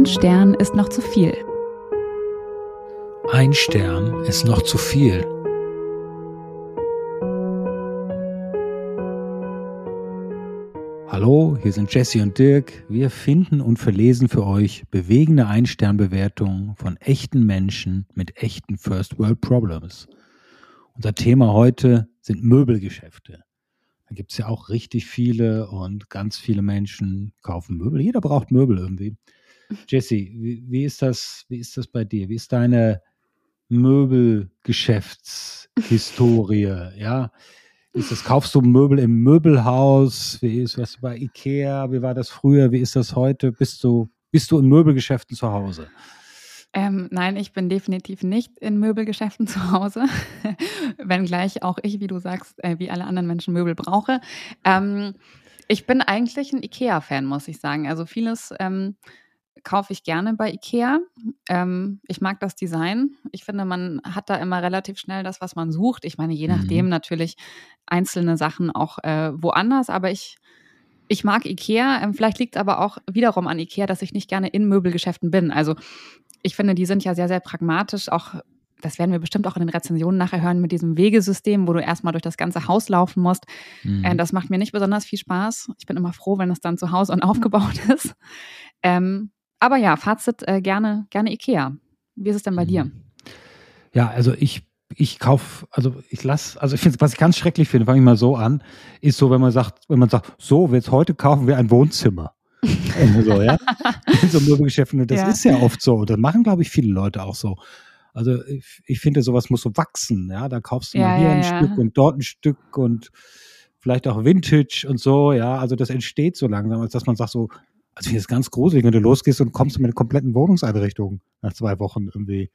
Ein Stern ist noch zu viel. Ein Stern ist noch zu viel. Hallo, hier sind Jesse und Dirk. Wir finden und verlesen für euch bewegende Ein-Stern-Bewertungen von echten Menschen mit echten First World Problems. Unser Thema heute sind Möbelgeschäfte. Da gibt es ja auch richtig viele und ganz viele Menschen kaufen Möbel. Jeder braucht Möbel irgendwie. Jesse, wie, wie, ist das, wie ist das bei dir? Wie ist deine Möbelgeschäftshistorie? ja. Ist das, kaufst du Möbel im Möbelhaus? Wie ist was bei Ikea? Wie war das früher? Wie ist das heute? Bist du, bist du in Möbelgeschäften zu Hause? Ähm, nein, ich bin definitiv nicht in Möbelgeschäften zu Hause, wenngleich auch ich, wie du sagst, äh, wie alle anderen Menschen Möbel brauche. Ähm, ich bin eigentlich ein IKEA-Fan, muss ich sagen. Also vieles ähm, kaufe ich gerne bei IKEA. Ähm, ich mag das Design. Ich finde, man hat da immer relativ schnell das, was man sucht. Ich meine, je mhm. nachdem mhm. natürlich einzelne Sachen auch äh, woanders, aber ich, ich mag IKEA. Ähm, vielleicht liegt es aber auch wiederum an IKEA, dass ich nicht gerne in Möbelgeschäften bin. Also ich finde, die sind ja sehr, sehr pragmatisch, auch das werden wir bestimmt auch in den Rezensionen nachher hören mit diesem Wegesystem, wo du erstmal durch das ganze Haus laufen musst. Mhm. Äh, das macht mir nicht besonders viel Spaß. Ich bin immer froh, wenn es dann zu Hause und aufgebaut ist. Ähm, aber ja, Fazit äh, gerne, gerne Ikea. Wie ist es denn bei mhm. dir? Ja, also ich ich kaufe, also ich lasse, also ich finde, was ich ganz schrecklich finde, fange ich mal so an, ist so, wenn man sagt, wenn man sagt, so, jetzt heute kaufen wir ein Wohnzimmer. so, ja? In so Möbelgeschäften, das ja. ist ja oft so. Das machen, glaube ich, viele Leute auch so. Also ich, ich finde, sowas muss so wachsen, ja. Da kaufst du ja, mal hier ja, ein Stück und dort ein Stück und vielleicht auch Vintage und so, ja. Also das entsteht so langsam, als dass man sagt so, also ich finde es ganz gruselig, wenn du losgehst und kommst mit einer kompletten Wohnungseinrichtung nach zwei Wochen irgendwie.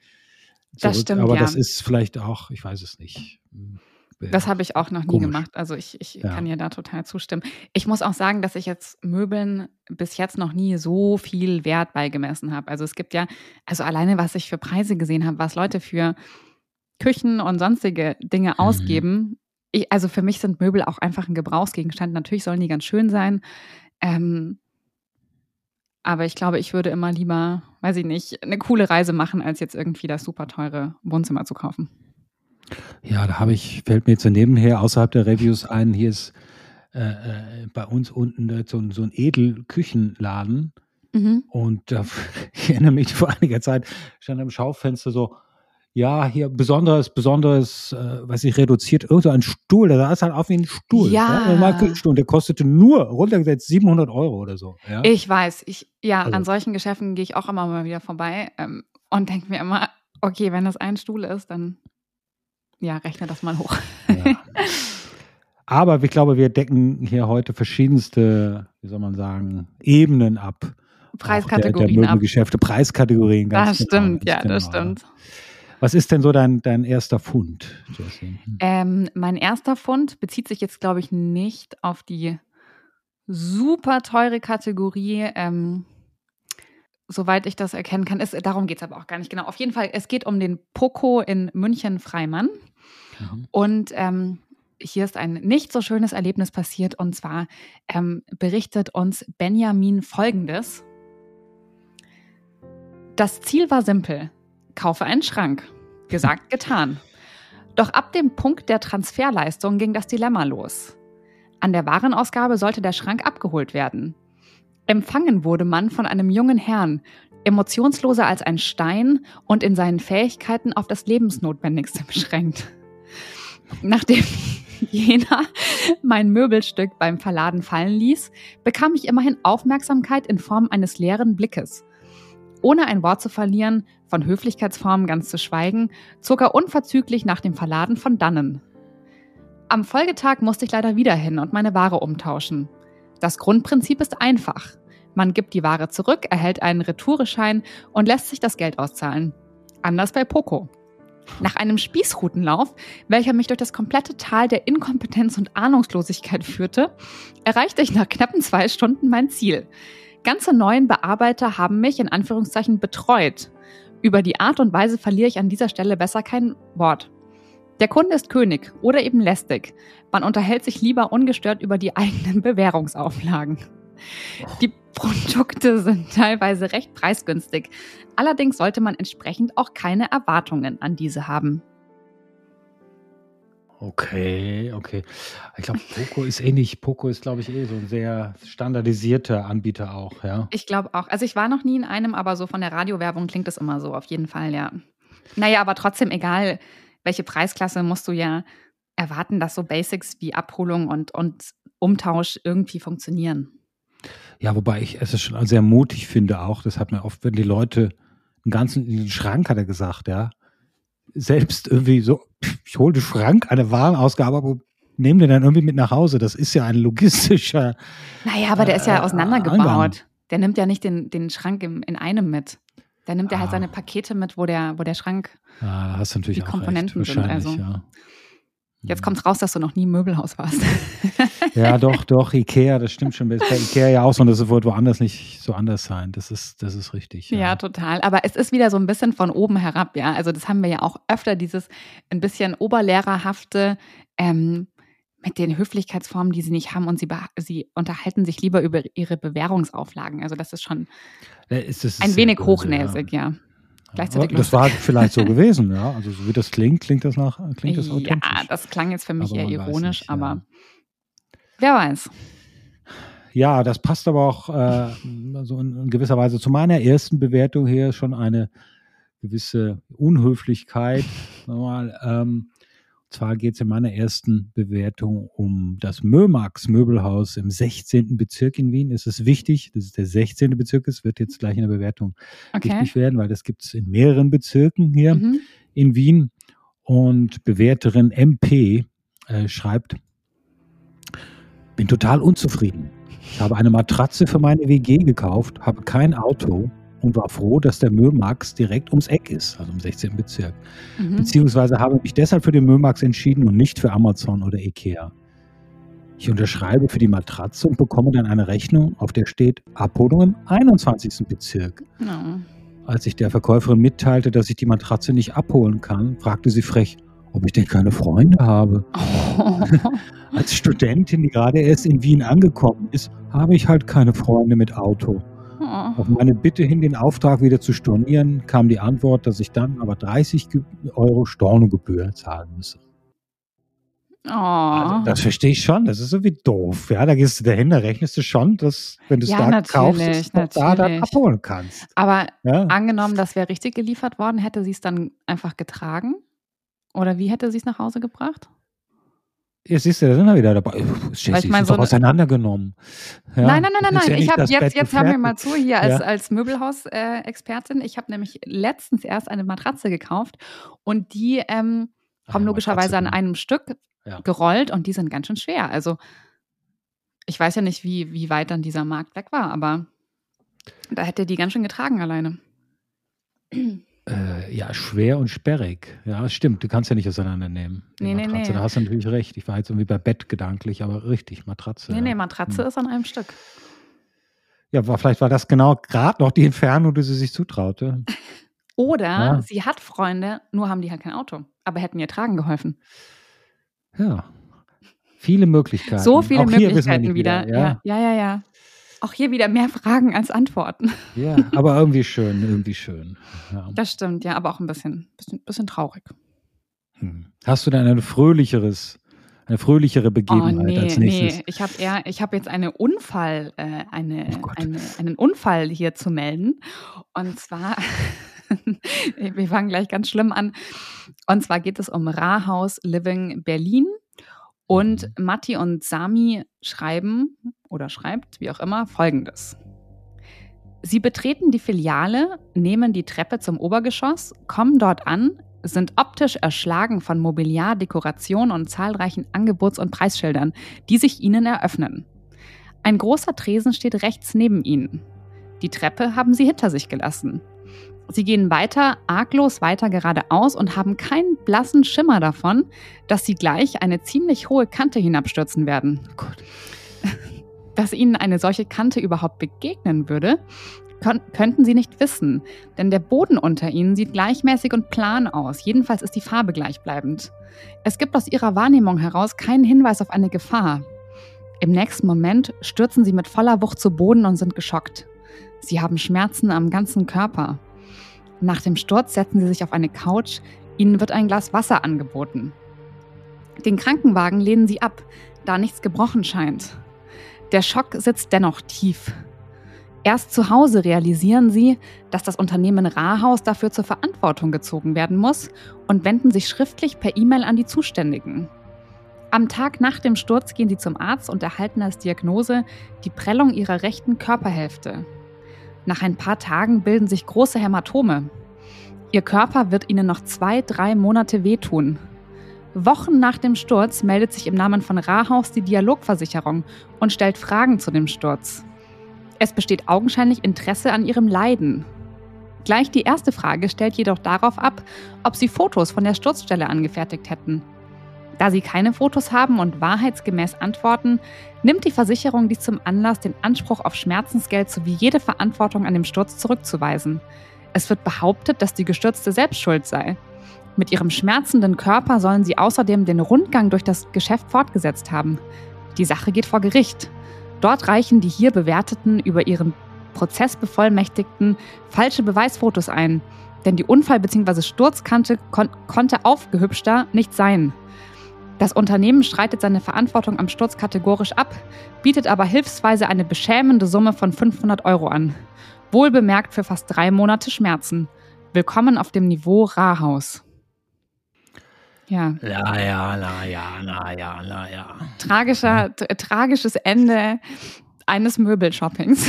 Zurück. Das stimmt, Aber ja. das ist vielleicht auch, ich weiß es nicht. Hm, das habe ich auch noch nie Komisch. gemacht. Also ich, ich ja. kann dir da total zustimmen. Ich muss auch sagen, dass ich jetzt Möbeln bis jetzt noch nie so viel Wert beigemessen habe. Also es gibt ja, also alleine was ich für Preise gesehen habe, was Leute für Küchen und sonstige Dinge mhm. ausgeben. Ich, also für mich sind Möbel auch einfach ein Gebrauchsgegenstand. Natürlich sollen die ganz schön sein. Ähm, aber ich glaube, ich würde immer lieber, weiß ich nicht, eine coole Reise machen, als jetzt irgendwie das super teure Wohnzimmer zu kaufen. Ja, da habe ich, fällt mir jetzt so nebenher außerhalb der Reviews ein, hier ist äh, äh bei uns unten so, so ein Edelküchenladen. Mhm. Und da, ich erinnere mich vor einiger Zeit, stand am Schaufenster so, ja, hier besonderes, besonderes, äh, weiß ich, reduziert, irgend ein Stuhl, da ist halt auf wie ein Stuhl. Ja. ja Stuhl, der kostete nur, runtergesetzt, 700 Euro oder so. Ja? Ich weiß, ich, ja, also. an solchen Geschäften gehe ich auch immer mal wieder vorbei ähm, und denke mir immer, okay, wenn das ein Stuhl ist, dann, ja, rechne das mal hoch. Ja. Aber ich glaube, wir decken hier heute verschiedenste, wie soll man sagen, Ebenen ab. Preiskategorien der, der Möbelgeschäfte, Preiskategorien. Ganz das genau, stimmt, ja, genau. das stimmt. Was ist denn so dein, dein erster Fund, Jessie? Ähm, mein erster Fund bezieht sich jetzt, glaube ich, nicht auf die super teure Kategorie. Ähm, soweit ich das erkennen kann, ist, darum geht es aber auch gar nicht genau. Auf jeden Fall, es geht um den Poco in München-Freimann. Mhm. Und ähm, hier ist ein nicht so schönes Erlebnis passiert. Und zwar ähm, berichtet uns Benjamin Folgendes. Das Ziel war simpel kaufe einen Schrank. Gesagt, getan. Doch ab dem Punkt der Transferleistung ging das Dilemma los. An der Warenausgabe sollte der Schrank abgeholt werden. Empfangen wurde man von einem jungen Herrn, emotionsloser als ein Stein und in seinen Fähigkeiten auf das Lebensnotwendigste beschränkt. Nachdem jener mein Möbelstück beim Verladen fallen ließ, bekam ich immerhin Aufmerksamkeit in Form eines leeren Blickes. Ohne ein Wort zu verlieren, von Höflichkeitsformen ganz zu schweigen, zog er unverzüglich nach dem Verladen von dannen. Am Folgetag musste ich leider wieder hin und meine Ware umtauschen. Das Grundprinzip ist einfach. Man gibt die Ware zurück, erhält einen Retoureschein und lässt sich das Geld auszahlen. Anders bei Poco. Nach einem Spießrutenlauf, welcher mich durch das komplette Tal der Inkompetenz und Ahnungslosigkeit führte, erreichte ich nach knappen zwei Stunden mein Ziel. Ganze neuen Bearbeiter haben mich in Anführungszeichen betreut. Über die Art und Weise verliere ich an dieser Stelle besser kein Wort. Der Kunde ist König oder eben lästig. Man unterhält sich lieber ungestört über die eigenen Bewährungsauflagen. Die Produkte sind teilweise recht preisgünstig. Allerdings sollte man entsprechend auch keine Erwartungen an diese haben. Okay, okay. Ich glaube, Poco ist eh nicht. Poco ist, glaube ich, eh so ein sehr standardisierter Anbieter auch, ja. Ich glaube auch. Also ich war noch nie in einem, aber so von der Radiowerbung klingt es immer so, auf jeden Fall, ja. Naja, aber trotzdem, egal welche Preisklasse, musst du ja erwarten, dass so Basics wie Abholung und, und Umtausch irgendwie funktionieren. Ja, wobei ich es schon sehr mutig finde auch. Das hat mir oft, wenn die Leute einen ganzen in den Schrank, hat er gesagt, ja, selbst irgendwie so, ich hole den Schrank, eine Warenausgabe, aber nehme den dann irgendwie mit nach Hause. Das ist ja ein logistischer. Naja, aber der ist ja äh, auseinandergebaut. Angang. Der nimmt ja nicht den, den Schrank im, in einem mit. Da nimmt er halt ah. seine Pakete mit, wo der, wo der Schrank ah, da hast du natürlich die Komponenten sind. Also. Ja. Jetzt kommt raus, dass du noch nie im Möbelhaus warst. Ja, doch, doch, Ikea, das stimmt schon. Bei Ikea ja auch so, und das wird woanders nicht so anders sein. Das ist, das ist richtig. Ja. ja. total. Aber es ist wieder so ein bisschen von oben herab, ja. Also das haben wir ja auch öfter, dieses ein bisschen oberlehrerhafte, ähm, mit den Höflichkeitsformen, die sie nicht haben und sie, sie unterhalten sich lieber über ihre Bewährungsauflagen. Also das ist schon ja, ist ein wenig böse, hochnäsig, ja. ja. Gleichzeitig das war vielleicht so gewesen, ja. Also so wie das klingt, klingt das nach, klingt das authentisch. Ja, das klang jetzt für mich aber eher ironisch, nicht, aber wer weiß. Ja, das passt aber auch äh, so in, in, gewisser Weise zu meiner ersten Bewertung hier schon eine gewisse Unhöflichkeit. Mal, ähm, zwar geht es in meiner ersten Bewertung um das Mömax Möbelhaus im 16. Bezirk in Wien. Es ist wichtig, dass es der 16. Bezirk ist, wird jetzt gleich in der Bewertung okay. wichtig werden, weil das gibt es in mehreren Bezirken hier mhm. in Wien. Und Bewerterin MP äh, schreibt, bin total unzufrieden. Ich habe eine Matratze für meine WG gekauft, habe kein Auto und war froh, dass der Mömax direkt ums Eck ist, also im 16. Bezirk. Mhm. Beziehungsweise habe mich deshalb für den Mömax entschieden und nicht für Amazon oder Ikea. Ich unterschreibe für die Matratze und bekomme dann eine Rechnung, auf der steht Abholung im 21. Bezirk. No. Als ich der Verkäuferin mitteilte, dass ich die Matratze nicht abholen kann, fragte sie frech, ob ich denn keine Freunde habe. Oh. Als Studentin, die gerade erst in Wien angekommen ist, habe ich halt keine Freunde mit Auto. Oh. Auf meine Bitte hin, den Auftrag wieder zu stornieren, kam die Antwort, dass ich dann aber 30 Euro Stornogebühr zahlen müsse. Oh. Also, das verstehe ich schon. Das ist so wie doof. Ja, da gehst du dahin, da rechnest du schon, dass, wenn du es ja, da kaufst, dass du da dann abholen kannst. Aber ja. angenommen, das wäre richtig geliefert worden, hätte sie es dann einfach getragen? Oder wie hätte sie es nach Hause gebracht? Jetzt siehst du, da sind wir wieder dabei. Jessie, ich mein, so auseinandergenommen. Ja, nein, nein, nein, nein, nein. Ja ich habe jetzt, jetzt haben wir mal zu hier als, ja. als Möbelhaus-Expertin. ich habe nämlich letztens erst eine Matratze gekauft und die ähm, kommen logischerweise an einem Stück gerollt und die sind ganz schön schwer. Also ich weiß ja nicht, wie, wie weit dann dieser Markt weg war, aber da hätte die ganz schön getragen alleine. Äh, ja, schwer und sperrig. Ja, stimmt. Du kannst ja nicht auseinandernehmen. Nee, nee, nee. Da hast du natürlich recht. Ich war jetzt irgendwie bei Bett gedanklich, aber richtig, Matratze. Nee, ja. nee, Matratze hm. ist an einem Stück. Ja, war, vielleicht war das genau gerade noch die Entfernung, die sie sich zutraute. Oder ja. sie hat Freunde, nur haben die halt kein Auto, aber hätten ihr tragen geholfen. Ja. Viele Möglichkeiten. So viele Auch Möglichkeiten wieder. wieder. Ja. ja, ja, ja. Auch hier wieder mehr Fragen als Antworten. Ja, aber irgendwie schön, irgendwie schön. Ja. Das stimmt, ja, aber auch ein bisschen, bisschen, bisschen traurig. Hm. Hast du denn ein fröhlicheres, eine fröhlichere Begebenheit oh, nee, als nächstes? Nee, ich habe eher, ich habe jetzt eine Unfall, äh, eine, oh eine, einen Unfall hier zu melden. Und zwar, wir fangen gleich ganz schlimm an. Und zwar geht es um Rahaus Living Berlin. Und mhm. Matti und Sami schreiben oder schreibt, wie auch immer, folgendes. Sie betreten die Filiale, nehmen die Treppe zum Obergeschoss, kommen dort an, sind optisch erschlagen von Mobiliar, Dekoration und zahlreichen Angebots- und Preisschildern, die sich ihnen eröffnen. Ein großer Tresen steht rechts neben ihnen. Die Treppe haben sie hinter sich gelassen. Sie gehen weiter, arglos weiter geradeaus und haben keinen blassen Schimmer davon, dass sie gleich eine ziemlich hohe Kante hinabstürzen werden. Gott. Dass ihnen eine solche Kante überhaupt begegnen würde, könnten sie nicht wissen, denn der Boden unter ihnen sieht gleichmäßig und plan aus, jedenfalls ist die Farbe gleichbleibend. Es gibt aus ihrer Wahrnehmung heraus keinen Hinweis auf eine Gefahr. Im nächsten Moment stürzen sie mit voller Wucht zu Boden und sind geschockt. Sie haben Schmerzen am ganzen Körper. Nach dem Sturz setzen sie sich auf eine Couch, ihnen wird ein Glas Wasser angeboten. Den Krankenwagen lehnen sie ab, da nichts gebrochen scheint. Der Schock sitzt dennoch tief. Erst zu Hause realisieren sie, dass das Unternehmen Rahaus dafür zur Verantwortung gezogen werden muss und wenden sich schriftlich per E-Mail an die Zuständigen. Am Tag nach dem Sturz gehen sie zum Arzt und erhalten als Diagnose die Prellung ihrer rechten Körperhälfte. Nach ein paar Tagen bilden sich große Hämatome. Ihr Körper wird ihnen noch zwei, drei Monate wehtun. Wochen nach dem Sturz meldet sich im Namen von Rahaus die Dialogversicherung und stellt Fragen zu dem Sturz. Es besteht augenscheinlich Interesse an ihrem Leiden. Gleich die erste Frage stellt jedoch darauf ab, ob sie Fotos von der Sturzstelle angefertigt hätten. Da sie keine Fotos haben und wahrheitsgemäß antworten, nimmt die Versicherung dies zum Anlass, den Anspruch auf Schmerzensgeld sowie jede Verantwortung an dem Sturz zurückzuweisen. Es wird behauptet, dass die Gestürzte selbst schuld sei. Mit ihrem schmerzenden Körper sollen sie außerdem den Rundgang durch das Geschäft fortgesetzt haben. Die Sache geht vor Gericht. Dort reichen die hier Bewerteten über ihren Prozessbevollmächtigten falsche Beweisfotos ein, denn die Unfall- bzw. Sturzkante kon konnte aufgehübschter nicht sein. Das Unternehmen streitet seine Verantwortung am Sturz kategorisch ab, bietet aber hilfsweise eine beschämende Summe von 500 Euro an. Wohlbemerkt für fast drei Monate Schmerzen. Willkommen auf dem Niveau Rahaus. Ja. Ja, ja, na ja, na ja, na ja. Tragischer, ja. tragisches Ende eines Möbelshoppings.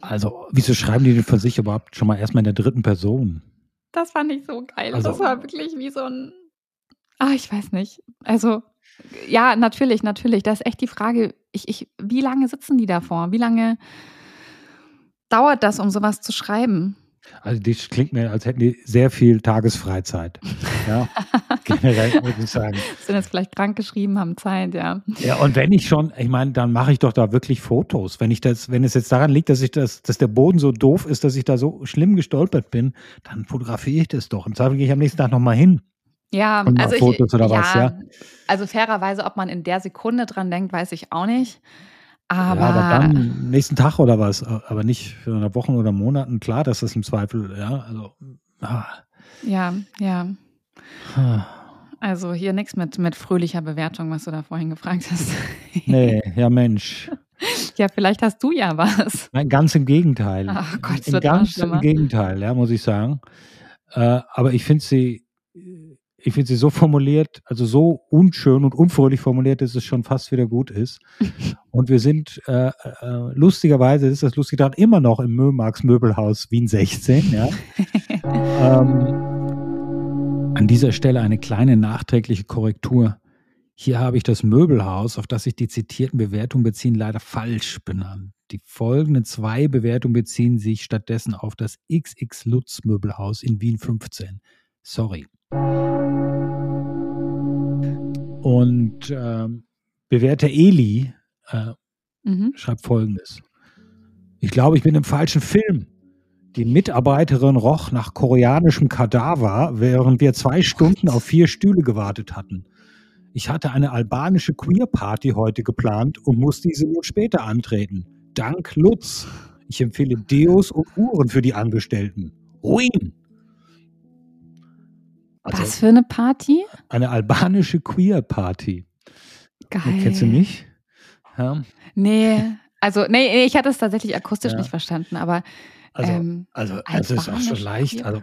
Also, wieso schreiben die denn von sich überhaupt schon mal erstmal in der dritten Person? Das fand ich so geil. Also, das war wirklich wie so ein Ah, ich weiß nicht. Also, ja, natürlich, natürlich. Das ist echt die Frage, ich, ich, wie lange sitzen die davor? Wie lange dauert das, um sowas zu schreiben? Also das klingt mir, als hätten die sehr viel Tagesfreizeit. Ja, generell würde ich sagen. Sind jetzt vielleicht krank geschrieben, haben Zeit, ja. Ja, und wenn ich schon, ich meine, dann mache ich doch da wirklich Fotos. Wenn ich das, wenn es jetzt daran liegt, dass ich das, dass der Boden so doof ist, dass ich da so schlimm gestolpert bin, dann fotografiere ich das doch. Im Zweifel gehe ich am nächsten Tag nochmal hin. Ja, also Fotos ich, oder ja, was, ja. Also fairerweise, ob man in der Sekunde dran denkt, weiß ich auch nicht. Aber, ja, aber dann nächsten Tag oder was, aber nicht für eine Woche oder Monaten. Klar, dass das im Zweifel, ja, also. Ah. Ja, ja. Ah. Also hier nichts mit, mit fröhlicher Bewertung, was du da vorhin gefragt hast. nee, ja Mensch. Ja, vielleicht hast du ja was. Nein, ganz im Gegenteil. Ach Gott, Im ganz im Gegenteil, ja, muss ich sagen. Äh, aber ich finde sie ich finde sie so formuliert, also so unschön und unfröhlich formuliert, dass es schon fast wieder gut ist. und wir sind äh, äh, lustigerweise, ist das lustig daran, immer noch im Mömarks Möbelhaus Wien 16. Ja. ähm, an dieser Stelle eine kleine nachträgliche Korrektur. Hier habe ich das Möbelhaus, auf das sich die zitierten Bewertungen beziehen, leider falsch benannt. Die folgenden zwei Bewertungen beziehen sich stattdessen auf das XX Lutz Möbelhaus in Wien 15. Sorry. Und ähm, bewährter Eli äh, mhm. schreibt folgendes. Ich glaube, ich bin im falschen Film. Die Mitarbeiterin roch nach koreanischem Kadaver, während wir zwei Stunden auf vier Stühle gewartet hatten. Ich hatte eine albanische Queer-Party heute geplant und muss diese nur später antreten. Dank Lutz. Ich empfehle Deos und Uhren für die Angestellten. Ruin! Also Was für eine Party? Eine albanische Queer-Party. Geil. Kennst du nicht? Ja. Nee, also nee, ich hatte es tatsächlich akustisch ja. nicht verstanden, aber also, ähm, also, also ist auch schon leicht. Also,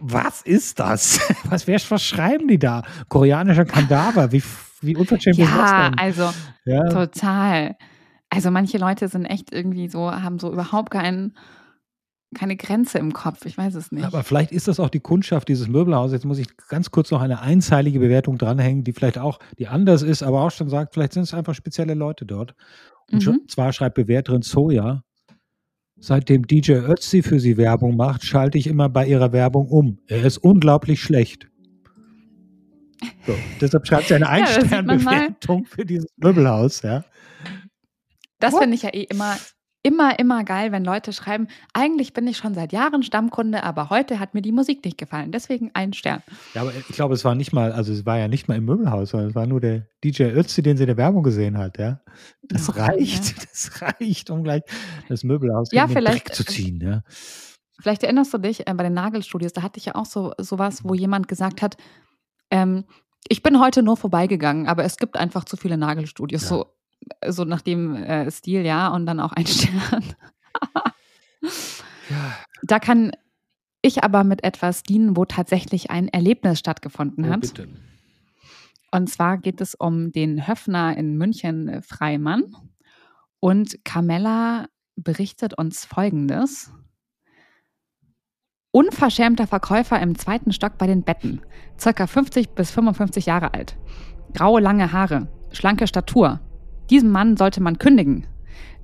was ist das? Was, was schreiben die da? Koreanischer Kadaver, wie, wie unverschämt ja, ist das denn? Also, ja, total. Also manche Leute sind echt irgendwie so, haben so überhaupt keinen keine Grenze im Kopf. Ich weiß es nicht. Aber vielleicht ist das auch die Kundschaft dieses Möbelhauses. Jetzt muss ich ganz kurz noch eine einzeilige Bewertung dranhängen, die vielleicht auch, die anders ist, aber auch schon sagt, vielleicht sind es einfach spezielle Leute dort. Und mhm. zwar schreibt Bewerterin Soja, seitdem DJ Ötzi für sie Werbung macht, schalte ich immer bei ihrer Werbung um. Er ist unglaublich schlecht. So, deshalb schreibt sie eine Einsternbewertung ja, für dieses Möbelhaus, ja. Das finde ich ja eh immer immer, immer geil, wenn Leute schreiben, eigentlich bin ich schon seit Jahren Stammkunde, aber heute hat mir die Musik nicht gefallen. Deswegen ein Stern. Ja, aber ich glaube, es war nicht mal, also es war ja nicht mal im Möbelhaus, sondern es war nur der DJ Ötzi, den sie in der Werbung gesehen hat, ja. Das oh, reicht, ja. das reicht, um gleich das Möbelhaus ja, vielleicht, zu ziehen, ja. Vielleicht erinnerst du dich äh, bei den Nagelstudios, da hatte ich ja auch so sowas, wo jemand gesagt hat, ähm, ich bin heute nur vorbeigegangen, aber es gibt einfach zu viele Nagelstudios. Ja. So, so nach dem äh, Stil, ja, und dann auch ein Stern. ja. Da kann ich aber mit etwas dienen, wo tatsächlich ein Erlebnis stattgefunden oh, hat. Bitte. Und zwar geht es um den Höfner in München, äh, Freimann. Und Carmella berichtet uns Folgendes. Unverschämter Verkäufer im zweiten Stock bei den Betten. Circa 50 bis 55 Jahre alt. Graue lange Haare. Schlanke Statur. Diesem Mann sollte man kündigen.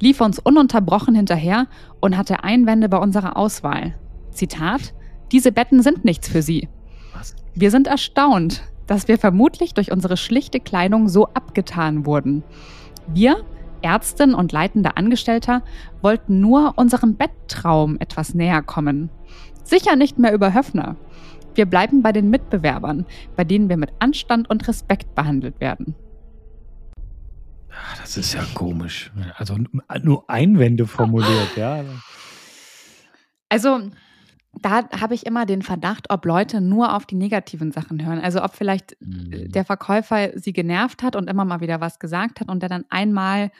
Lief uns ununterbrochen hinterher und hatte Einwände bei unserer Auswahl. Zitat: Diese Betten sind nichts für Sie. Was? Wir sind erstaunt, dass wir vermutlich durch unsere schlichte Kleidung so abgetan wurden. Wir, Ärztin und leitender Angestellter, wollten nur unserem Betttraum etwas näher kommen. Sicher nicht mehr über Höfner. Wir bleiben bei den Mitbewerbern, bei denen wir mit Anstand und Respekt behandelt werden. Das ist ja komisch. Also nur Einwände formuliert, ja. Also da habe ich immer den Verdacht, ob Leute nur auf die negativen Sachen hören. Also ob vielleicht mhm. der Verkäufer sie genervt hat und immer mal wieder was gesagt hat und der dann einmal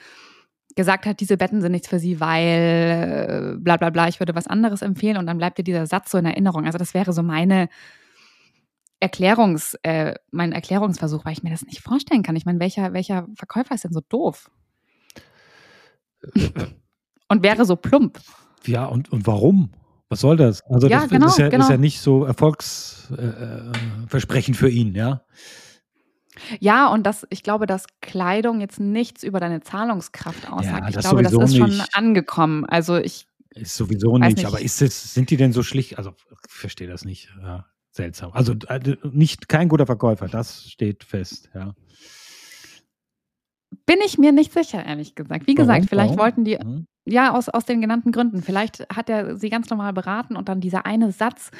gesagt hat, diese Betten sind nichts für sie, weil bla bla bla, ich würde was anderes empfehlen und dann bleibt dir dieser Satz so in Erinnerung. Also das wäre so meine Erklärungs, äh, mein Erklärungsversuch, weil ich mir das nicht vorstellen kann. Ich meine, welcher, welcher Verkäufer ist denn so doof? und wäre so plump. Ja, und, und warum? Was soll das? Also, ja, das, genau, ist, ja, genau. ist ja nicht so erfolgsversprechend äh, für ihn, ja. Ja, und das, ich glaube, dass Kleidung jetzt nichts über deine Zahlungskraft aussagt. Ja, ich glaube, das ist nicht. schon angekommen. Also ich. Ist sowieso nicht, nicht, aber ist es, sind die denn so schlicht? Also, ich verstehe das nicht. Ja seltsam. Also äh, nicht kein guter Verkäufer, das steht fest, ja. Bin ich mir nicht sicher, ehrlich gesagt. Wie gesagt, Warum? vielleicht Warum? wollten die, mhm. ja, aus, aus den genannten Gründen. Vielleicht hat er sie ganz normal beraten und dann dieser eine Satz,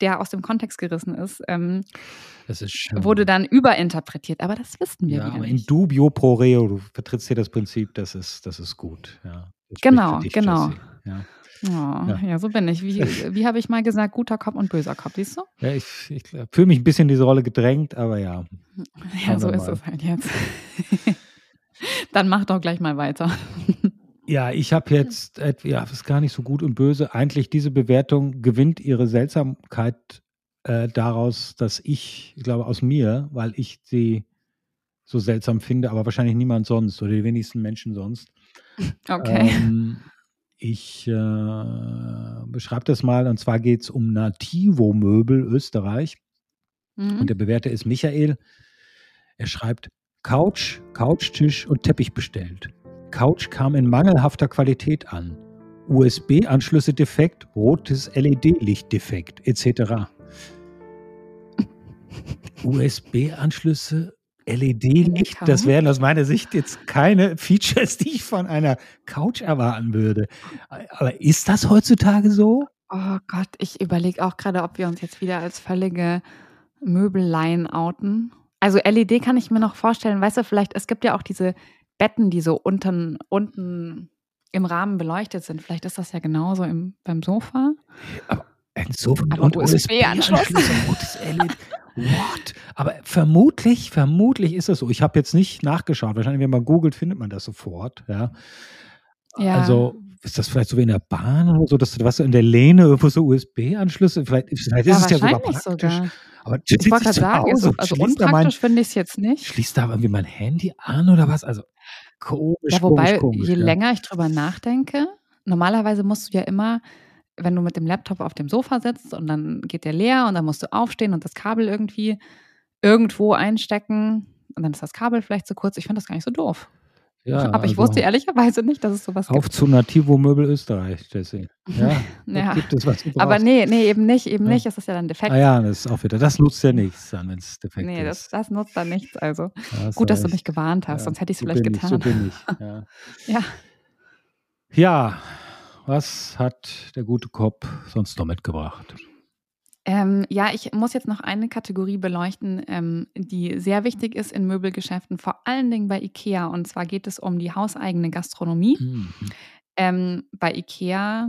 der aus dem Kontext gerissen ist, ähm, ist wurde dann überinterpretiert. Aber das wissen wir ja, aber nicht. in dubio pro reo, du vertrittst hier das Prinzip, das ist, das ist gut. Ja, genau, dich, genau. Ja. Oh, ja. ja. so bin ich. Wie, wie habe ich mal gesagt, guter Kopf und böser Kopf, siehst du? Ja, ich, ich fühle mich ein bisschen in diese Rolle gedrängt, aber ja. Ja, so ist es halt jetzt. Dann mach doch gleich mal weiter. Ja, ich habe jetzt, ja, das ist gar nicht so gut und böse. Eigentlich diese Bewertung gewinnt ihre Seltsamkeit äh, daraus, dass ich, ich glaube, aus mir, weil ich sie so seltsam finde, aber wahrscheinlich niemand sonst oder die wenigsten Menschen sonst. Okay. Ähm, ich äh, beschreibe das mal, und zwar geht es um Nativo Möbel Österreich. Mhm. Und der Bewerter ist Michael. Er schreibt: Couch, Couchtisch und Teppich bestellt. Couch kam in mangelhafter Qualität an. USB-Anschlüsse defekt, rotes LED-Licht defekt, etc. USB-Anschlüsse LED-Licht, das wären aus meiner Sicht jetzt keine Features, die ich von einer Couch erwarten würde. Aber ist das heutzutage so? Oh Gott, ich überlege auch gerade, ob wir uns jetzt wieder als völlige Möbelleien outen. Also LED kann ich mir noch vorstellen, weißt du, vielleicht, es gibt ja auch diese Betten, die so unten, unten im Rahmen beleuchtet sind. Vielleicht ist das ja genauso im, beim Sofa. Aber ein Sofa aber und USB-Anschluss. USB What? Aber vermutlich, vermutlich ist das so. Ich habe jetzt nicht nachgeschaut. Wahrscheinlich, wenn man googelt, findet man das sofort. Ja. ja. Also ist das vielleicht so wie in der Bahn oder so, dass du was in der Lehne irgendwo so USB-Anschlüsse, vielleicht, vielleicht ja, ist es ja sogar praktisch. Sogar. Aber ich wollte gerade sagen, also, also unpraktisch finde ich es jetzt nicht. Schließt da irgendwie mein Handy an oder was? Also komisch. Ja, wobei, komisch, komisch, je ja. länger ich drüber nachdenke, normalerweise musst du ja immer wenn du mit dem Laptop auf dem Sofa sitzt und dann geht der leer und dann musst du aufstehen und das Kabel irgendwie irgendwo einstecken und dann ist das Kabel vielleicht zu kurz. Ich finde das gar nicht so doof. Ja, aber also ich wusste ehrlicherweise nicht, dass es sowas auf gibt. Auf zu Nativo Möbel Österreich, Jesse. Ja, ja. gibt es was Aber nee, nee, eben nicht, eben ja. nicht. Das ist ja dann defekt. Ah ja, das ist auch wieder. Das nutzt ja nichts dann, wenn es defekt nee, ist. Nee, das, das, nutzt dann nichts. Also das gut, dass du mich gewarnt hast, sonst hätte ich es so vielleicht getan. Ich, so bin ich. Ja. ja. Was hat der gute Kopf sonst noch mitgebracht? Ähm, ja, ich muss jetzt noch eine Kategorie beleuchten, ähm, die sehr wichtig ist in Möbelgeschäften, vor allen Dingen bei IKEA. Und zwar geht es um die hauseigene Gastronomie. Mhm. Ähm, bei IKEA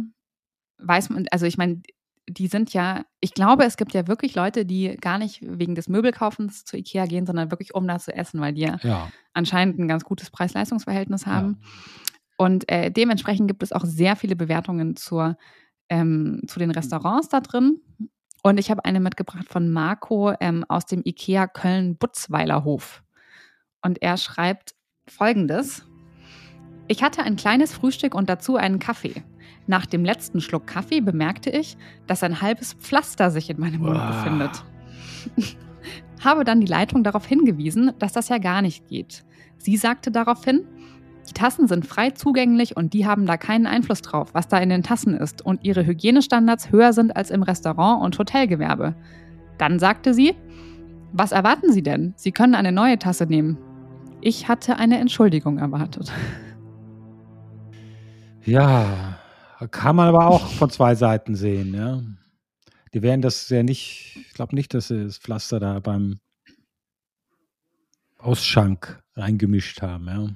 weiß man, also ich meine, die sind ja, ich glaube, es gibt ja wirklich Leute, die gar nicht wegen des Möbelkaufens zu IKEA gehen, sondern wirklich um da zu essen, weil die ja, Ja, anscheinend ein ganz gutes Preis-Leistungs-Verhältnis ja. Und äh, dementsprechend gibt es auch sehr viele Bewertungen zur, ähm, zu den Restaurants da drin. Und ich habe eine mitgebracht von Marco ähm, aus dem IKEA Köln-Butzweiler Hof. Und er schreibt folgendes. Ich hatte ein kleines Frühstück und dazu einen Kaffee. Nach dem letzten Schluck Kaffee bemerkte ich, dass ein halbes Pflaster sich in meinem Mund Uah. befindet. Habe dann die Leitung darauf hingewiesen, dass das ja gar nicht geht. Sie sagte daraufhin, die Tassen sind frei zugänglich und die haben da keinen Einfluss drauf, was da in den Tassen ist und ihre Hygienestandards höher sind als im Restaurant und Hotelgewerbe. Dann sagte sie, was erwarten Sie denn? Sie können eine neue Tasse nehmen. Ich hatte eine Entschuldigung erwartet. Ja, kann man aber auch von zwei Seiten sehen, ja. Die werden das ja nicht, ich glaube nicht, dass sie das Pflaster da beim Ausschank reingemischt haben, ja.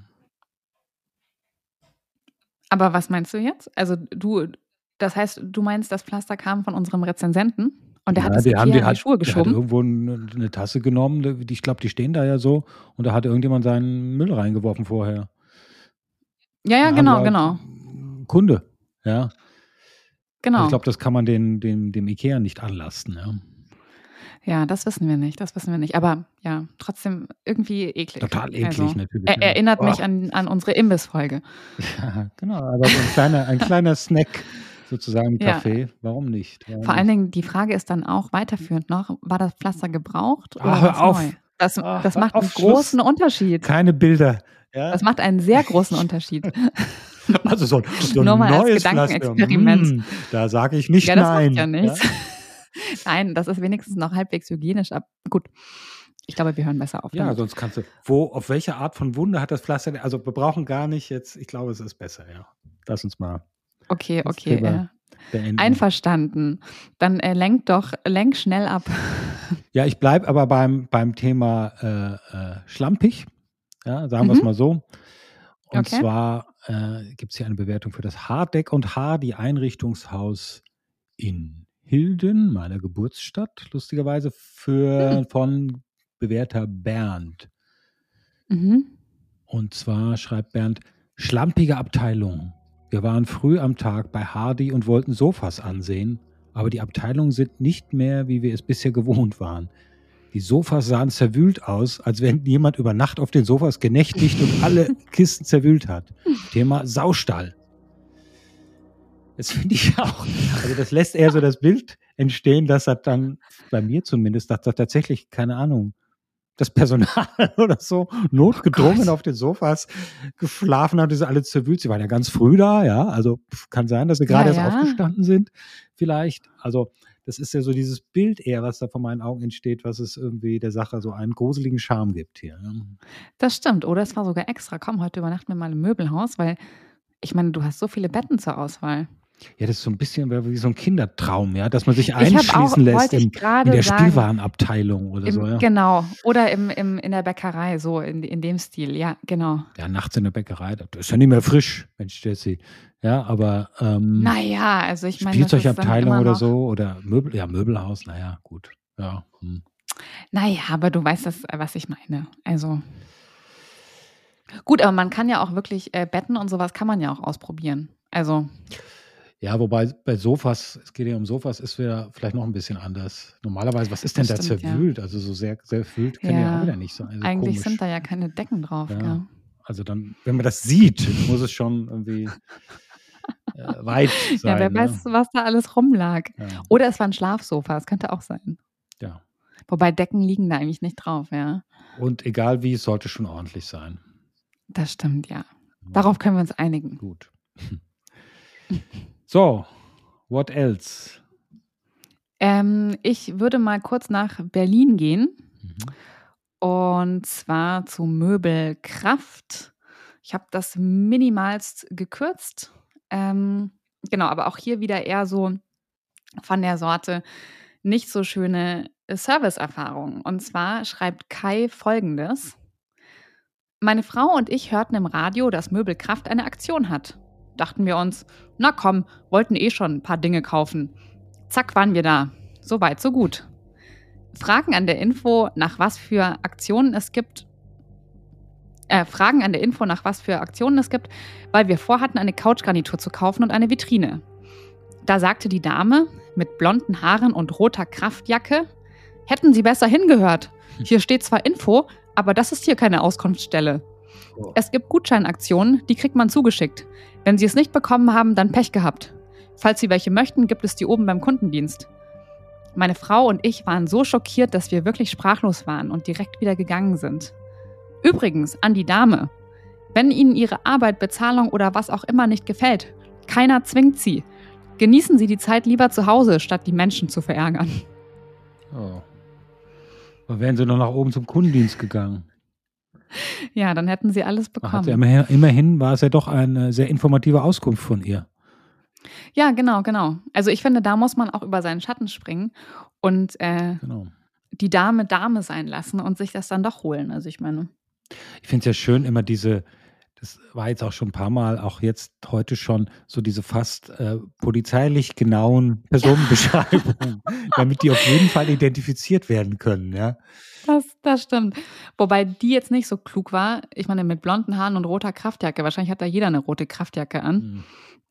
Aber was meinst du jetzt? Also du, das heißt, du meinst, das Pflaster kam von unserem Rezensenten und der hat Ja, es die haben die in die hat, Schuhe der hat geschoben? irgendwo eine, eine Tasse genommen, die- ich glaube, die stehen da ja so und da hat irgendjemand seinen Müll reingeworfen vorher. Ja, ja, genau, genau, Kunde, ja. Also genau. ich glaube, das kann man den, den, dem Ikea nicht anlasten, ja. Ja, das wissen wir nicht, das wissen wir nicht. Aber ja, trotzdem irgendwie eklig. Total eklig Also, natürlich. er, ja. erinnert mich Oh. an, an unsere Imbissfolge. Ja, genau, aber so ein kleiner, ein kleiner Snack sozusagen im Ja. Café, warum nicht? Warum Vor allen nicht? Dingen, die Frage ist dann auch weiterführend noch, war das Pflaster gebraucht oder Ah, hör auf. neu? Das, das hör macht auf, einen Schluss. großen Unterschied. Keine Bilder. Ja? Das macht einen sehr großen Unterschied. Also so, so ein Nur mal als neues. Gedankenexperiment. Hm, da sage ich nicht Ja, das nein. macht ja nichts. Nein, das ist wenigstens noch halbwegs hygienisch. ab. Gut, ich glaube, wir hören besser auf. Ja, damit. sonst kannst du. Wo, auf welche Art von Wunde hat das Pflaster? Also wir brauchen gar nicht jetzt. Ich glaube, es ist besser. Ja, lass uns mal okay, okay. Thema Äh, einverstanden. Dann äh, lenk doch, lenk schnell ab. Ja, ich bleibe aber beim, beim Thema äh, äh, schlampig. Ja, sagen wir es Mhm. mal so. Und Okay. zwar äh, gibt es hier eine Bewertung für das Hardeck und Hardy Einrichtungshaus in Hilden, meiner Geburtsstadt, lustigerweise, für, Hm. von Bewerter Bernd. Mhm. Und zwar schreibt Bernd, schlampige Abteilung. Wir waren früh am Tag bei Hardy und wollten Sofas ansehen, aber die Abteilungen sind nicht mehr, wie wir es bisher gewohnt waren. Die Sofas sahen zerwühlt aus, als wenn jemand über Nacht auf den Sofas genächtigt und alle Kisten zerwühlt hat. Thema Saustall. Das finde ich auch. Also das lässt eher so das Bild entstehen, dass das dann, bei mir zumindest, dass da tatsächlich, keine Ahnung, das Personal oder so notgedrungen Gott. auf den Sofas geschlafen hat, die sind alle zerwühlt. Sie waren ja ganz früh da, ja. Also kann sein, dass sie gerade Ja, erst ja. aufgestanden sind, vielleicht. Also das ist ja so dieses Bild eher, was da vor meinen Augen entsteht, was es irgendwie der Sache so einen gruseligen Charme gibt hier. Das stimmt. Oder es war sogar extra. Komm, heute übernachten wir mal im Möbelhaus, weil ich meine, du hast so viele Betten zur Auswahl. Ja, das ist so ein bisschen wie so ein Kindertraum, ja, dass man sich Ich hab auch- einschließen lässt in, in der sagen. Spielwarenabteilung oder Im, so, ja. Genau. Oder im, im, in der Bäckerei, so in, in dem Stil. Ja, genau. Ja, nachts in der Bäckerei, das ist ja nicht mehr frisch, Mensch, Jesse. Ja, aber ähm, Naja, also ich meine. Spielzeugabteilung oder so oder Möbel, ja, Möbelhaus, naja, gut. Ja. Hm. Naja, aber du weißt das, was ich meine. Also. Gut, aber man kann ja auch wirklich äh, Betten und sowas kann man ja auch ausprobieren. Also, Ja, wobei bei Sofas, es geht ja um Sofas, ist wieder vielleicht noch ein bisschen anders. Normalerweise, was ist denn Das da stimmt, ja. zerwühlt? Also so sehr, sehr verwühlt kann ja. Ja, auch wieder nicht sein. Also eigentlich komisch. sind da ja keine Decken drauf. Ja. Also dann, wenn man das sieht, muss es schon irgendwie äh, weit sein. Ja, wer ne? weiß, was da alles rumlag. Oder es war ein Schlafsofa, das könnte auch sein. ja. Wobei Decken liegen da eigentlich nicht drauf, ja. Und egal wie, es sollte schon ordentlich sein. Das stimmt, ja. Darauf können wir uns einigen. Gut. So, what else? Ähm, ich würde mal kurz nach Berlin gehen. Mhm. Und zwar zu Möbelkraft. Ich habe das minimalst gekürzt. Ähm, genau, aber auch hier wieder eher so von der Sorte nicht so schöne Serviceerfahrungen. Und zwar schreibt Kai folgendes. Meine Frau und ich hörten im Radio, dass Möbelkraft eine Aktion hat. Dachten wir uns, na komm, wollten eh schon ein paar Dinge kaufen. Zack, waren wir da. So weit, so gut. Fragen an der Info, nach was für Aktionen es gibt, äh, Fragen an der Info, nach was für Aktionen es gibt, weil wir vorhatten, eine Couchgarnitur zu kaufen und eine Vitrine. Da sagte die Dame mit blonden Haaren und roter Kraftjacke, hätten Sie besser hingehört. Hier steht zwar Info, aber das ist hier keine Auskunftsstelle. Oh. Es gibt Gutscheinaktionen, die kriegt man zugeschickt. Wenn Sie es nicht bekommen haben, dann Pech gehabt. Falls Sie welche möchten, gibt es die oben beim Kundendienst. Meine Frau und ich waren so schockiert, dass wir wirklich sprachlos waren und direkt wieder gegangen sind. Übrigens an die Dame. Wenn Ihnen Ihre Arbeit, Bezahlung oder was auch immer nicht gefällt, keiner zwingt Sie. Genießen Sie die Zeit lieber zu Hause, statt die Menschen zu verärgern. Oh. Wären Sie noch nach oben zum Kundendienst gegangen? Ja, dann hätten Sie alles bekommen. Immerhin, immerhin war es ja doch eine sehr informative Auskunft von ihr. Ja, genau, genau. Also ich finde, da muss man auch über seinen Schatten springen und äh, genau. die Dame Dame sein lassen und sich das dann doch holen. Also ich meine. Ich finde es ja schön, immer diese, das war jetzt auch schon ein paar Mal, auch jetzt heute schon, so diese fast äh, polizeilich genauen Personenbeschreibungen, damit die auf jeden Fall identifiziert werden können, ja. Das, stimmt. Wobei die jetzt nicht so klug war. Ich meine, mit blonden Haaren und roter Kraftjacke. Wahrscheinlich hat da jeder eine rote Kraftjacke an. Mhm.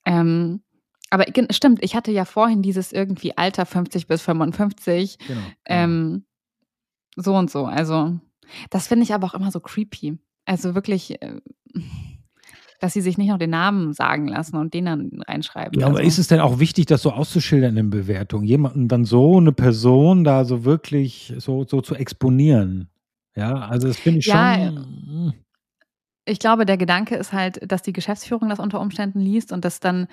Ähm, aber stimmt, ich hatte ja vorhin dieses irgendwie Alter 50 bis 55. Genau. genau. Ähm, so und so. Also, das finde ich aber auch immer so creepy. Also wirklich, äh, dass sie sich nicht noch den Namen sagen lassen und den dann reinschreiben. Ja, aber also. ist es denn auch wichtig, das so auszuschildern in Bewertung? Jemanden dann so, eine Person da so wirklich so, so zu exponieren? Ja, also das finde ich ja, schon. Ich glaube, der Gedanke ist halt, dass die Geschäftsführung das unter Umständen liest und das dann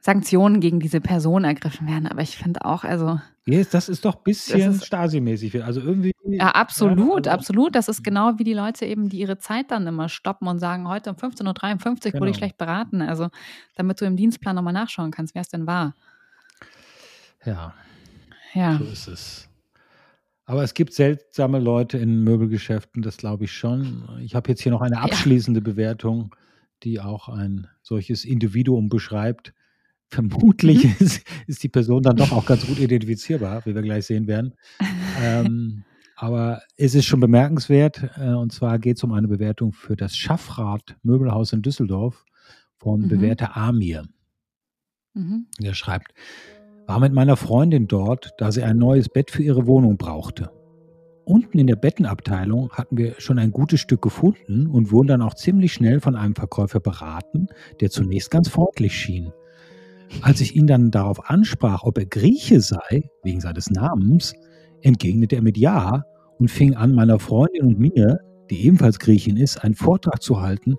Sanktionen gegen diese Person ergriffen werden. Aber ich finde auch, also. Yes, das ist doch ein bisschen Stasi-mäßig. Also irgendwie. Ja, absolut, ja, also, absolut. Das ist genau wie die Leute eben, die ihre Zeit dann immer stoppen und sagen, heute um 15.53 Uhr genau. wurde ich schlecht beraten. Also, damit du im Dienstplan nochmal nachschauen kannst, wer es denn war. Ja. Ja. So ist es. Aber es gibt seltsame Leute in Möbelgeschäften, das glaube ich schon. Ich habe jetzt hier noch eine abschließende ja. Bewertung, die auch ein solches Individuum beschreibt. Vermutlich mhm. ist, ist, die Person dann doch auch ganz gut identifizierbar, wie wir gleich sehen werden. ähm, aber es ist schon bemerkenswert. Äh, und zwar geht es um eine Bewertung für das Schaffrat Möbelhaus in Düsseldorf von mhm. Bewerter Amir. Mhm. Der schreibt, war mit meiner Freundin dort, da sie ein neues Bett für ihre Wohnung brauchte. Unten in der Bettenabteilung hatten wir schon ein gutes Stück gefunden und wurden dann auch ziemlich schnell von einem Verkäufer beraten, der zunächst ganz freundlich schien. Als ich ihn dann darauf ansprach, ob er Grieche sei, wegen seines Namens, entgegnete er mit Ja und fing an, meiner Freundin und mir, die ebenfalls Griechin ist, einen Vortrag zu halten,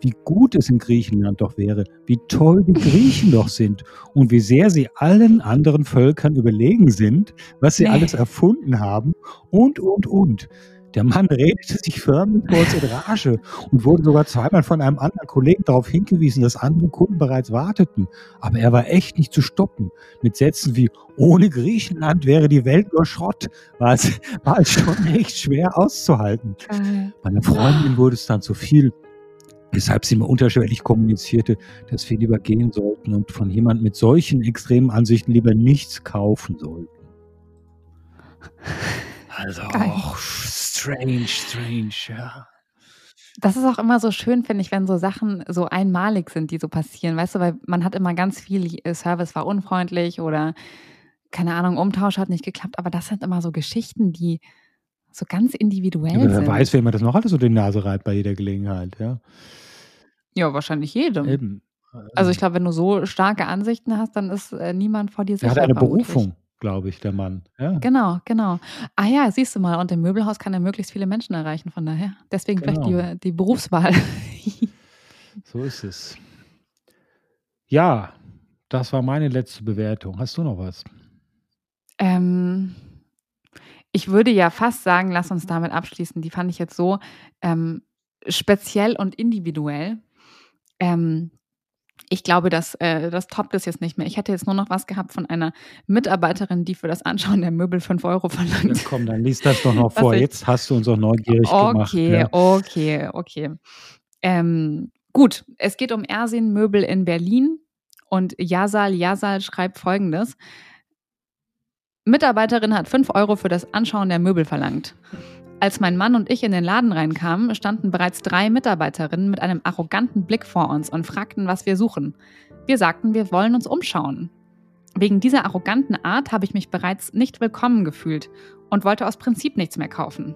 wie gut es in Griechenland doch wäre, wie toll die Griechen doch sind und wie sehr sie allen anderen Völkern überlegen sind, was sie nee. alles erfunden haben und, und, und. Der Mann redete sich förmlich kurz in Rage und wurde sogar zweimal von einem anderen Kollegen darauf hingewiesen, dass andere Kunden bereits warteten. Aber er war echt nicht zu stoppen. Mit Sätzen wie, ohne Griechenland wäre die Welt nur Schrott, war es, war es schon echt schwer auszuhalten. Meiner Freundin wurde es dann zu viel weshalb sie mir unterschwellig kommunizierte, dass wir lieber gehen sollten und von jemandem mit solchen extremen Ansichten lieber nichts kaufen sollten. Also auch strange, strange, ja. Das ist auch immer so schön, finde ich, wenn so Sachen so einmalig sind, die so passieren. Weißt du, weil man hat immer ganz viel, äh, Service war unfreundlich oder keine Ahnung, Umtausch hat nicht geklappt. Aber das sind immer so Geschichten, die so ganz individuell ja, wer sind. Wer weiß, wer immer das noch alles so die Nase reibt bei jeder Gelegenheit, ja. Ja, wahrscheinlich jedem. Eben. Also ich glaube, wenn du so starke Ansichten hast, dann ist äh, niemand vor dir sicher. Er hat eine Berufung glaube ich, der Mann. Ja. Genau, genau. Ah ja, siehst du mal, und im Möbelhaus kann er möglichst viele Menschen erreichen, von daher. Deswegen genau. vielleicht die, die Berufswahl. so ist es. Ja, das war meine letzte Bewertung. Hast du noch was? Ähm, ich würde ja fast sagen, lass uns damit abschließen. Die fand ich jetzt so ähm, speziell und individuell. Ähm, Ich glaube, das, äh, das toppt es jetzt nicht mehr. Ich hätte jetzt nur noch was gehabt von einer Mitarbeiterin, die für das Anschauen der Möbel 5 Euro verlangt. Ja, komm, dann liest das doch noch vor. Jetzt hast du uns auch neugierig okay, gemacht. Okay, ja. okay, okay. Ähm, gut, es geht um Ersin Möbel in Berlin und Yasal Yasal schreibt folgendes. Mitarbeiterin hat 5 Euro für das Anschauen der Möbel verlangt. Als mein Mann und ich in den Laden reinkamen, standen bereits drei Mitarbeiterinnen mit einem arroganten Blick vor uns und fragten, was wir suchen. Wir sagten, wir wollen uns umschauen. Wegen dieser arroganten Art habe ich mich bereits nicht willkommen gefühlt und wollte aus Prinzip nichts mehr kaufen.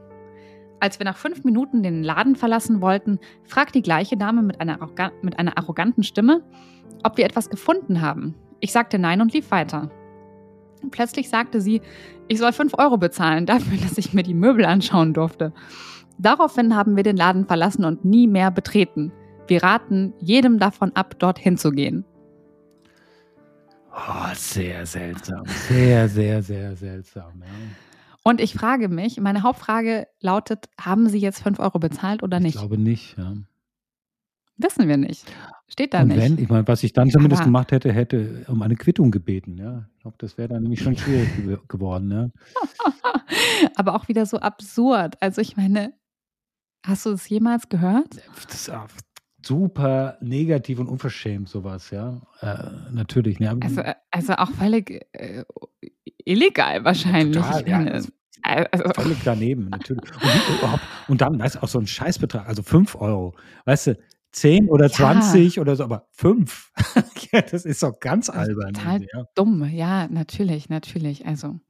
Als wir nach fünf Minuten den Laden verlassen wollten, fragt die gleiche Dame mit einer, mit einer arroganten Stimme, ob wir etwas gefunden haben. Ich sagte nein und lief weiter. Plötzlich sagte sie, ich soll 5 Euro bezahlen dafür, dass ich mir die Möbel anschauen durfte. Daraufhin haben wir den Laden verlassen und nie mehr betreten. Wir raten jedem davon ab, dorthin zu gehen. Oh, sehr seltsam. Sehr, sehr, sehr seltsam. Ja. Und ich frage mich, meine Hauptfrage lautet, haben Sie jetzt 5 Euro bezahlt oder nicht? Ich glaube nicht, ja. Wissen wir nicht. Steht da Und nicht. wenn, ich meine, was ich dann zumindest Aber gemacht hätte, hätte um eine Quittung gebeten, ja. Ich glaube, das wäre dann nämlich schon schwierig geworden, ja. Aber auch wieder so absurd. Also ich meine, hast du es jemals gehört? Das ist super negativ und unverschämt, sowas, ja. Äh, natürlich. Ne? Also, äh, also auch völlig äh, illegal wahrscheinlich. Total, ja, also, also, völlig daneben, natürlich. Und, und dann, weißt du, auch so ein Scheißbetrag, also 5 Euro. Weißt du, 10 oder 20 ja. oder so, aber 5. ja, das ist doch ganz albern. Total ja. dumm, ja, natürlich, natürlich. Also,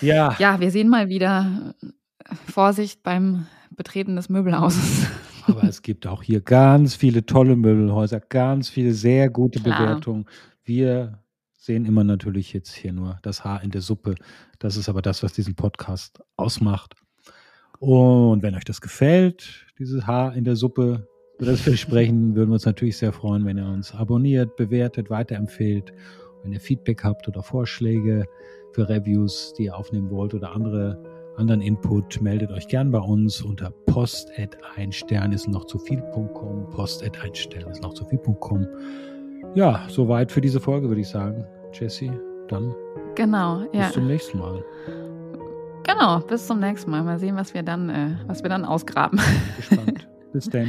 ja. Ja, wir sehen mal wieder äh, Vorsicht beim Betreten des Möbelhauses. aber es gibt auch hier ganz viele tolle Möbelhäuser, ganz viele sehr gute Klar. Bewertungen. Wir sehen immer natürlich jetzt hier nur das Haar in der Suppe. Das ist aber das, was diesen Podcast ausmacht. Und wenn euch das gefällt, dieses Haar in der Suppe, über das wir sprechen, würden wir uns natürlich sehr freuen, wenn ihr uns abonniert, bewertet, weiterempfehlt. Wenn ihr Feedback habt oder Vorschläge für Reviews, die ihr aufnehmen wollt oder andere, anderen Input, meldet euch gern bei uns unter post at einstern ist noch zu viel.com. Post at ist noch zu viel.com. Ja, soweit für diese Folge, würde ich sagen. Jesse, dann genau, ja. bis zum nächsten Mal. Genau, bis zum nächsten Mal. Mal sehen, was wir dann, äh, was wir dann ausgraben. Gespannt. Bis dann.